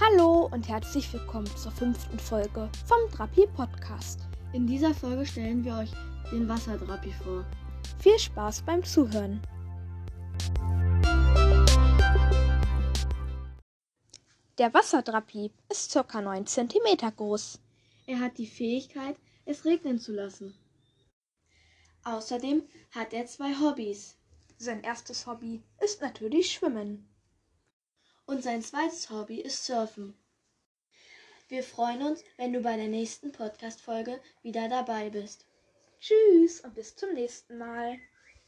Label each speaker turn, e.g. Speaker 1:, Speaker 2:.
Speaker 1: Hallo und herzlich willkommen zur fünften Folge vom Drapi Podcast.
Speaker 2: In dieser Folge stellen wir euch den Wasserdrapi vor.
Speaker 1: Viel Spaß beim Zuhören. Der Wasserdrapi ist ca. 9 cm groß.
Speaker 2: Er hat die Fähigkeit, es regnen zu lassen. Außerdem hat er zwei Hobbys.
Speaker 1: Sein erstes Hobby ist natürlich Schwimmen.
Speaker 2: Und sein zweites Hobby ist Surfen. Wir freuen uns, wenn du bei der nächsten Podcast-Folge wieder dabei bist.
Speaker 1: Tschüss und bis zum nächsten Mal.